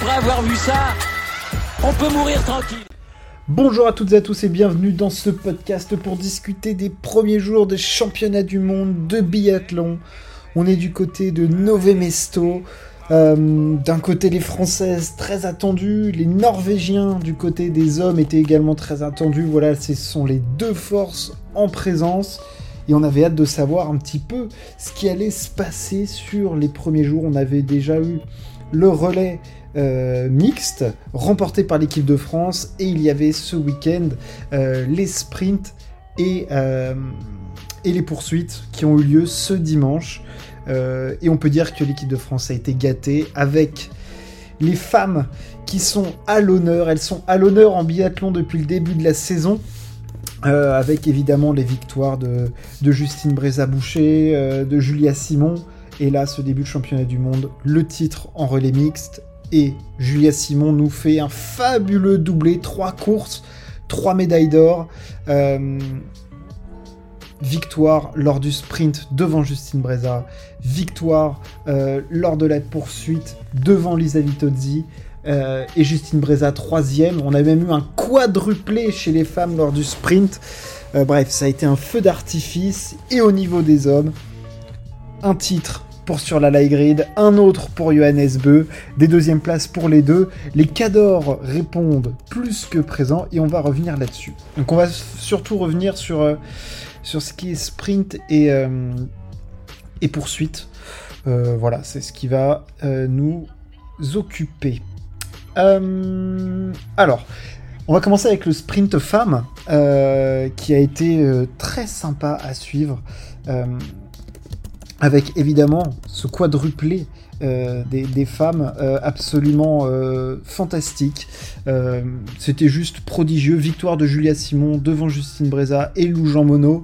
après avoir vu ça, on peut mourir tranquille. Bonjour à toutes et à tous et bienvenue dans ce podcast pour discuter des premiers jours des championnats du monde de biathlon. On est du côté de Nové Mesto. Euh, d'un côté les Françaises très attendues, les Norvégiens du côté des hommes étaient également très attendus. Voilà, ce sont les deux forces en présence. Et on avait hâte de savoir un petit peu ce qui allait se passer sur les premiers jours. On avait déjà eu le relais euh, mixte remporté par l'équipe de France et il y avait ce week-end euh, les sprints et, et les poursuites qui ont eu lieu ce dimanche. Euh, et on peut dire que l'équipe de France a été gâtée avec les femmes qui sont à l'honneur. Elles sont à l'honneur en biathlon depuis le début de la saison. Euh, avec évidemment les victoires de, Justine Brézaboucher, euh, de Julia Simon, et là ce début de championnat du monde, le titre en relais mixte, et Julia Simon nous fait un fabuleux doublé, trois courses, trois médailles d'or. Victoire lors du sprint devant Justine Breza, victoire euh, lors de la poursuite devant Lisa Vitozzi, euh, et Justine Breza troisième. On a même eu un quadruplé chez les femmes lors du sprint. Euh, bref, ça a été un feu d'artifice, et au niveau des hommes, un titre sur la light grid, un autre pour Johannes Beu, des deuxièmes places pour les deux. Les Cadors répondent plus que présents et on va revenir là-dessus. Donc on va surtout revenir sur sur ce qui est sprint et, euh, et poursuite. Euh, voilà, c'est ce qui va euh, nous occuper. alors, on va commencer avec le sprint femme, qui a été très sympa à suivre, avec évidemment ce quadruplé euh, des, femmes euh, absolument euh, fantastiques. C'était juste prodigieux. Victoire de Julia Simon devant Justine Breza et Lou Jean Monod.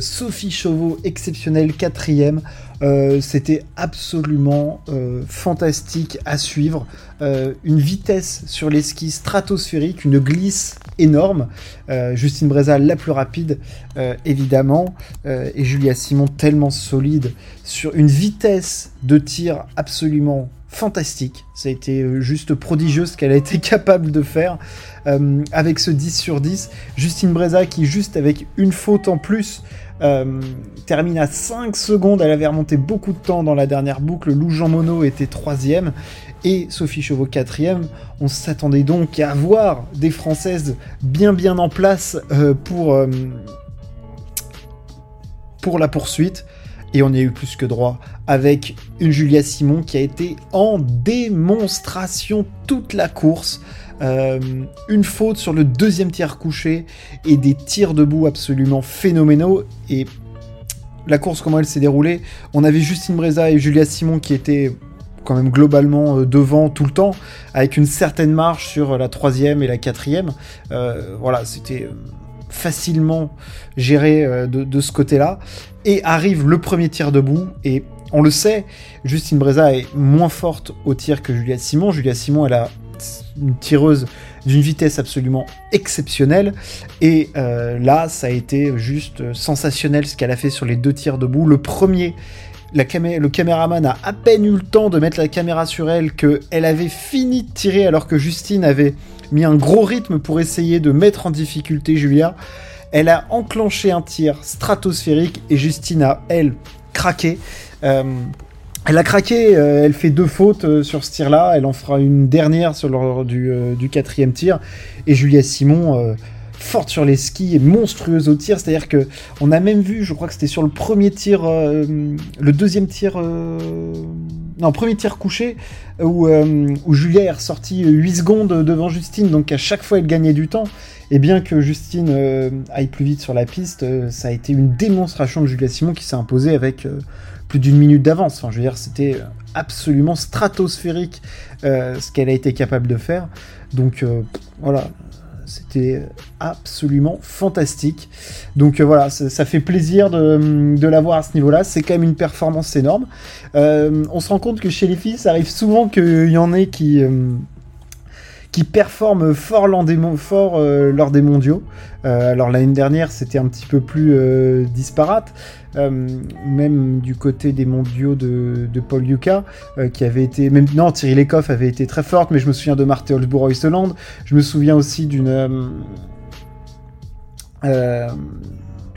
Sophie Chauveau exceptionnelle quatrième. C'était absolument fantastique à suivre. Une vitesse sur les skis stratosphérique, une glisse énorme. Justine Breza la plus rapide, évidemment, et Julia Simon tellement solide sur une vitesse de tir absolument fantastique. Ça a été euh, juste prodigieux ce qu'elle a été capable de faire euh, avec ce 10 sur 10. Justine Breza qui juste avec une faute en plus euh, termine à 5 secondes. Elle avait remonté beaucoup de temps dans la dernière boucle. Lou Jean Monod était troisième et Sophie Chauveau quatrième. On s'attendait donc à voir des Françaises bien bien en place pour, pour la poursuite. Et on y a eu plus que droit avec une Julia Simon qui a été en démonstration toute la course. Euh, une faute sur le deuxième tir couché et des tirs debout absolument phénoménaux. Et la course, comment elle s'est déroulée, on avait Justine Breza et Julia Simon qui étaient quand même globalement euh, devant tout le temps, avec une certaine marge sur la troisième et la quatrième. Euh, voilà, c'était facilement géré de, ce côté-là. Et arrive le premier tir debout, et on le sait, Justine Breza est moins forte au tir que Julia Simon. Julia Simon, elle a une tireuse d'une vitesse absolument exceptionnelle. Et euh, là, ça a été juste sensationnel ce qu'elle a fait sur les deux tirs debout. Le premier, le caméraman a à peine eu le temps de mettre la caméra sur elle, qu'elle avait fini de tirer alors que Justine avait mis un gros rythme pour essayer de mettre en difficulté Julia. Elle a enclenché un tir stratosphérique et Justine a, elle, craqué. Euh, elle a craqué, euh, elle fait deux fautes euh, sur ce tir-là, elle en fera une dernière sur le du, quatrième tir. Et Julia Simon, forte sur les skis et monstrueuse au tir, c'est-à-dire que on a même vu, je crois que c'était sur le premier tir, le deuxième tir, non, premier tir couché, où, où Julia est ressortie 8 secondes devant Justine, donc à chaque fois elle gagnait du temps. Et bien que Justine aille plus vite sur la piste, ça a été une démonstration de Julia Simon qui s'est imposée avec d'une minute d'avance. Enfin, c'était absolument stratosphérique ce qu'elle a été capable de faire. Donc voilà, c'était absolument fantastique. Donc voilà, ça, fait plaisir de, de la voir à ce niveau-là. C'est quand même une performance énorme. on se rend compte que chez les filles, ça arrive souvent qu'il y en ait qui qui performe fort, lors des, des mondiaux. alors l'année dernière, c'était un petit peu plus disparate. même du côté des mondiaux de, Paul Yuka, qui avait été. Non, Thierry Lecoff avait été très forte, mais je me souviens de Marthe holzbourg Oysteland. Je me souviens aussi d'une.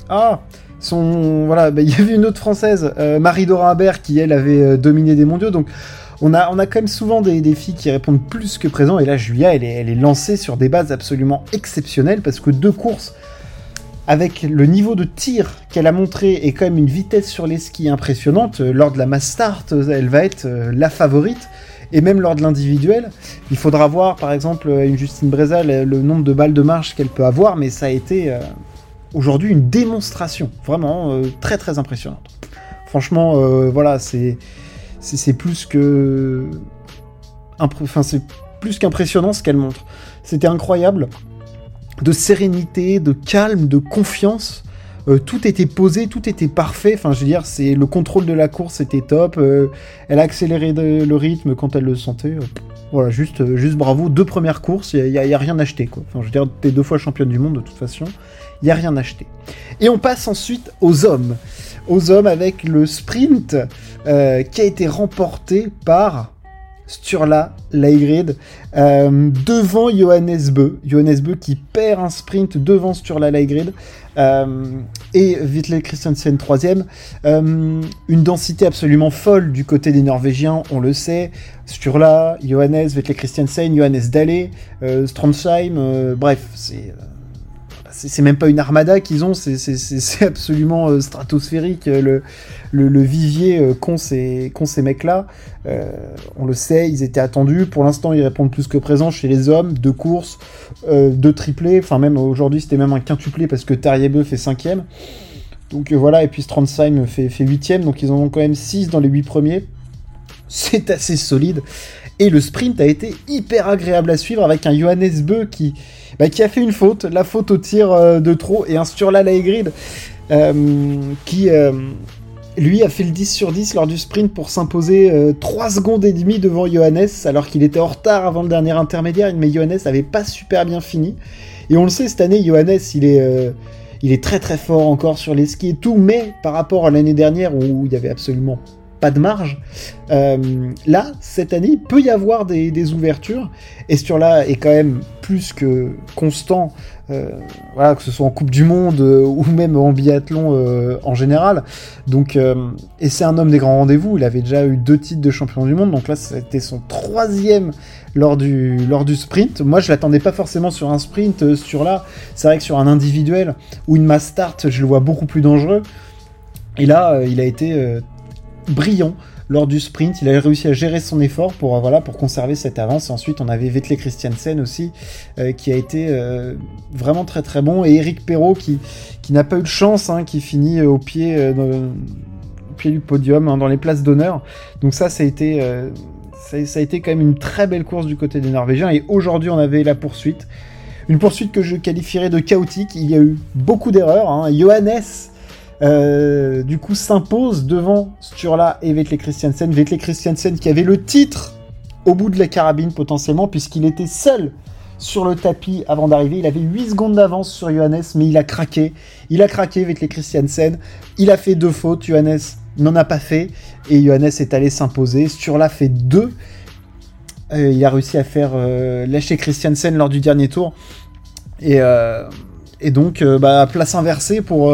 ah son voilà, bah, il y avait une autre française, euh, Marie-Dora Habert, qui elle avait euh, dominé des mondiaux. Donc on a, on a quand même souvent des, filles qui répondent plus que présent. Et là, Julia, elle est, elle est lancée sur des bases absolument exceptionnelles parce que deux courses avec le niveau de tir qu'elle a montré et quand même une vitesse sur les skis impressionnante, euh, lors de la mass start, elle va être la favorite. Et même lors de l'individuel, il faudra voir par exemple une Justine Breza le nombre de balles de marche qu'elle peut avoir, mais ça a été aujourd'hui une démonstration, vraiment euh, très très impressionnante. Franchement, euh, voilà, c'est c'est plus que enfin c'est plus qu'impressionnant ce qu'elle montre. C'était incroyable, de sérénité, de calme, de confiance. Euh, tout était posé, tout était parfait. Enfin, je veux dire, c'est le contrôle de la course était top. elle a accéléré le rythme quand elle le sentait. voilà, juste, juste bravo. Deux premières courses, il n'y a, a, rien acheté quoi. Enfin, je veux dire, t'es deux fois championne du monde de toute façon il n'y a rien acheté. Et on passe ensuite aux hommes. Aux hommes avec le sprint euh, qui a été remporté par Sturla Leigrid euh, devant Johannes Beu. Johannes Beu qui perd un sprint devant Sturla Leigrid euh, et Vittle Christensen troisième. Une densité absolument folle du côté des Norvégiens, on le sait. Sturla, Johannes, Vittle Christensen, Johannes Dalle, Stromsheim, bref, c'est c'est même pas une armada qu'ils ont, c'est absolument euh, stratosphérique. Euh, le, vivier euh, qu'ont ces, ces mecs-là, on le sait, ils étaient attendus. Pour l'instant, ils répondent plus que présent chez les hommes. Deux courses, deux triplés, enfin même aujourd'hui c'était même un quintuplé parce que Tariebe fait cinquième. Donc voilà, et puis Strandsheim fait, fait huitième, donc ils en ont quand même six dans les huit premiers. C'est assez solide. Et le sprint a été hyper agréable à suivre avec un Johannes Beu qui, bah, a fait une faute, la faute au tir euh, de trop, et un Sturla Laegrid euh, qui, euh, lui, a fait le 10 sur 10 lors du sprint pour s'imposer 3 secondes et demie devant Johannes, alors qu'il était en retard avant le dernier intermédiaire, mais Johannes avait pas super bien fini. Et on le sait, cette année, Johannes, il est il est très très fort encore sur les skis et tout, mais par rapport à l'année dernière où il y avait absolument pas de marge. Euh, là, cette année, il peut y avoir des, ouvertures. Et ce là est quand même plus que constant, euh, voilà, que ce soit en Coupe du Monde euh, ou même en biathlon en général. Donc, et c'est un homme des grands rendez-vous. Il avait déjà eu deux titres de champion du monde. Donc là, c'était son troisième lors du, lors du sprint. Moi, je l'attendais pas forcément sur un sprint. sur là, c'est vrai que sur un individuel ou une mass start, je le vois beaucoup plus dangereux. Et là, il a été brillant lors du sprint. Il a réussi à gérer son effort pour, euh, voilà, pour conserver cette avance. Ensuite, on avait Vettel Christiansen aussi, euh, qui a été euh, vraiment très très bon. Et Eric Perrault, qui, qui n'a pas eu de chance, hein, qui finit au pied, du podium, hein, dans les places d'honneur. Donc ça, ça a été... Ça, a été quand même une très belle course du côté des Norvégiens. Et aujourd'hui, on avait la poursuite. Une poursuite que je qualifierais de chaotique. Il y a eu beaucoup d'erreurs. Hein. Johannes euh, du coup s'impose devant Sturla et Vettel Christiansen. Vettel Christiansen qui avait le titre au bout de la carabine potentiellement puisqu'il était seul sur le tapis avant d'arriver. Il avait 8 secondes d'avance sur Johannes mais il a craqué. Il a craqué Vettel Christiansen. Il a fait deux fautes. Johannes n'en a pas fait et Johannes est allé s'imposer. Sturla fait deux. Euh, il a réussi à faire euh, lâcher Christiansen lors du dernier tour. Et, et donc, bah, place inversée pour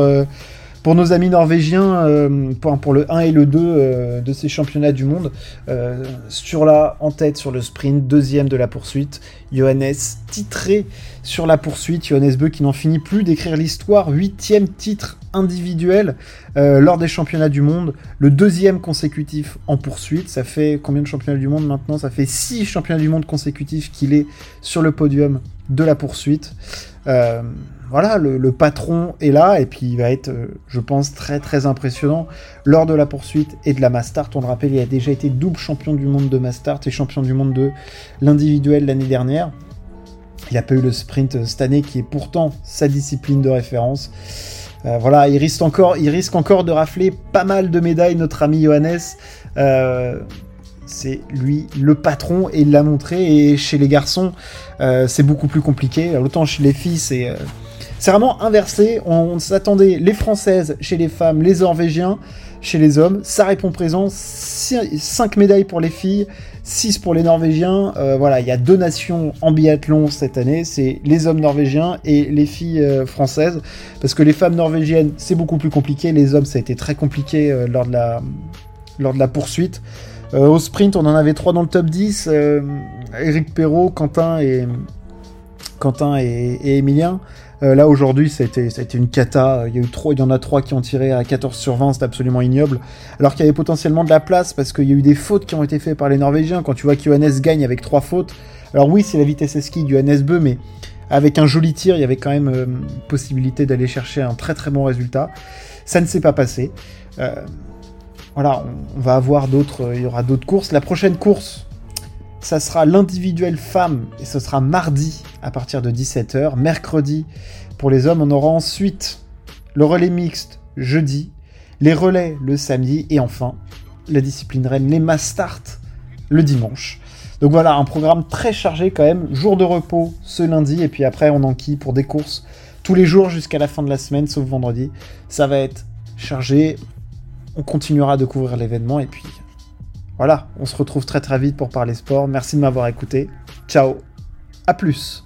pour nos amis norvégiens, euh, pour, le 1 et le 2 euh, de ces championnats du monde, euh, Sturla en tête sur le sprint, deuxième de la poursuite, Johannes titré sur la poursuite, Johannes Beu qui n'en finit plus d'écrire l'histoire, huitième titre individuel lors des championnats du monde, le deuxième consécutif en poursuite, ça fait combien de championnats du monde maintenant? Ça fait six championnats du monde consécutifs qu'il est sur le podium de la poursuite voilà, le, patron est là et puis il va être, euh, je pense, très très impressionnant lors de la poursuite et de la Mastart. On le rappelle, il a déjà été double champion du monde de Mastart et champion du monde de l'individuel l'année dernière. Il n'a pas eu le sprint euh, cette année qui est pourtant sa discipline de référence. Euh, voilà, il risque, encore, il risque encore de rafler pas mal de médailles, notre ami Johannes. c'est lui le patron et il l'a montré. Et chez les garçons, c'est beaucoup plus compliqué. Autant chez les filles, c'est c'est vraiment inversé. On, s'attendait les Françaises chez les femmes, les Norvégiens chez les hommes. Ça répond présent. 5 médailles pour les filles, 6 pour les Norvégiens. Euh, voilà, il y a deux nations en biathlon cette année. C'est les hommes norvégiens et les filles françaises. Parce que les femmes norvégiennes, c'est beaucoup plus compliqué. Les hommes, ça a été très compliqué lors, de la, lors de la poursuite. Euh, au sprint, on en avait trois dans le top 10. Euh, Eric Perrault, Quentin et Quentin et, et Emilien. Euh, là aujourd'hui, ça a, été, une cata. Il y, en a trois qui ont tiré à 14 sur 20, c'est absolument ignoble. Alors qu'il y avait potentiellement de la place parce qu'il y a eu des fautes qui ont été faites par les Norvégiens. Quand tu vois qu'Johannes gagne avec trois fautes, alors oui, c'est la vitesse ski du Johannes mais avec un joli tir, il y avait quand même possibilité d'aller chercher un très très bon résultat. Ça ne s'est pas passé voilà, on, va avoir d'autres, euh, il y aura d'autres courses. La prochaine course, ça sera l'individuel femme et ce sera mardi à partir de 17h. Mercredi pour les hommes, on aura ensuite le relais mixte jeudi, les relais le samedi et enfin la discipline reine, les mass le dimanche. Donc voilà, un programme très chargé quand même. Jour de repos ce lundi et puis après on enquille pour des courses tous les jours jusqu'à la fin de la semaine, sauf vendredi. Ça va être chargé on continuera de couvrir l'événement et puis voilà, on se retrouve très très vite pour parler sport. Merci de m'avoir écouté. Ciao, à plus.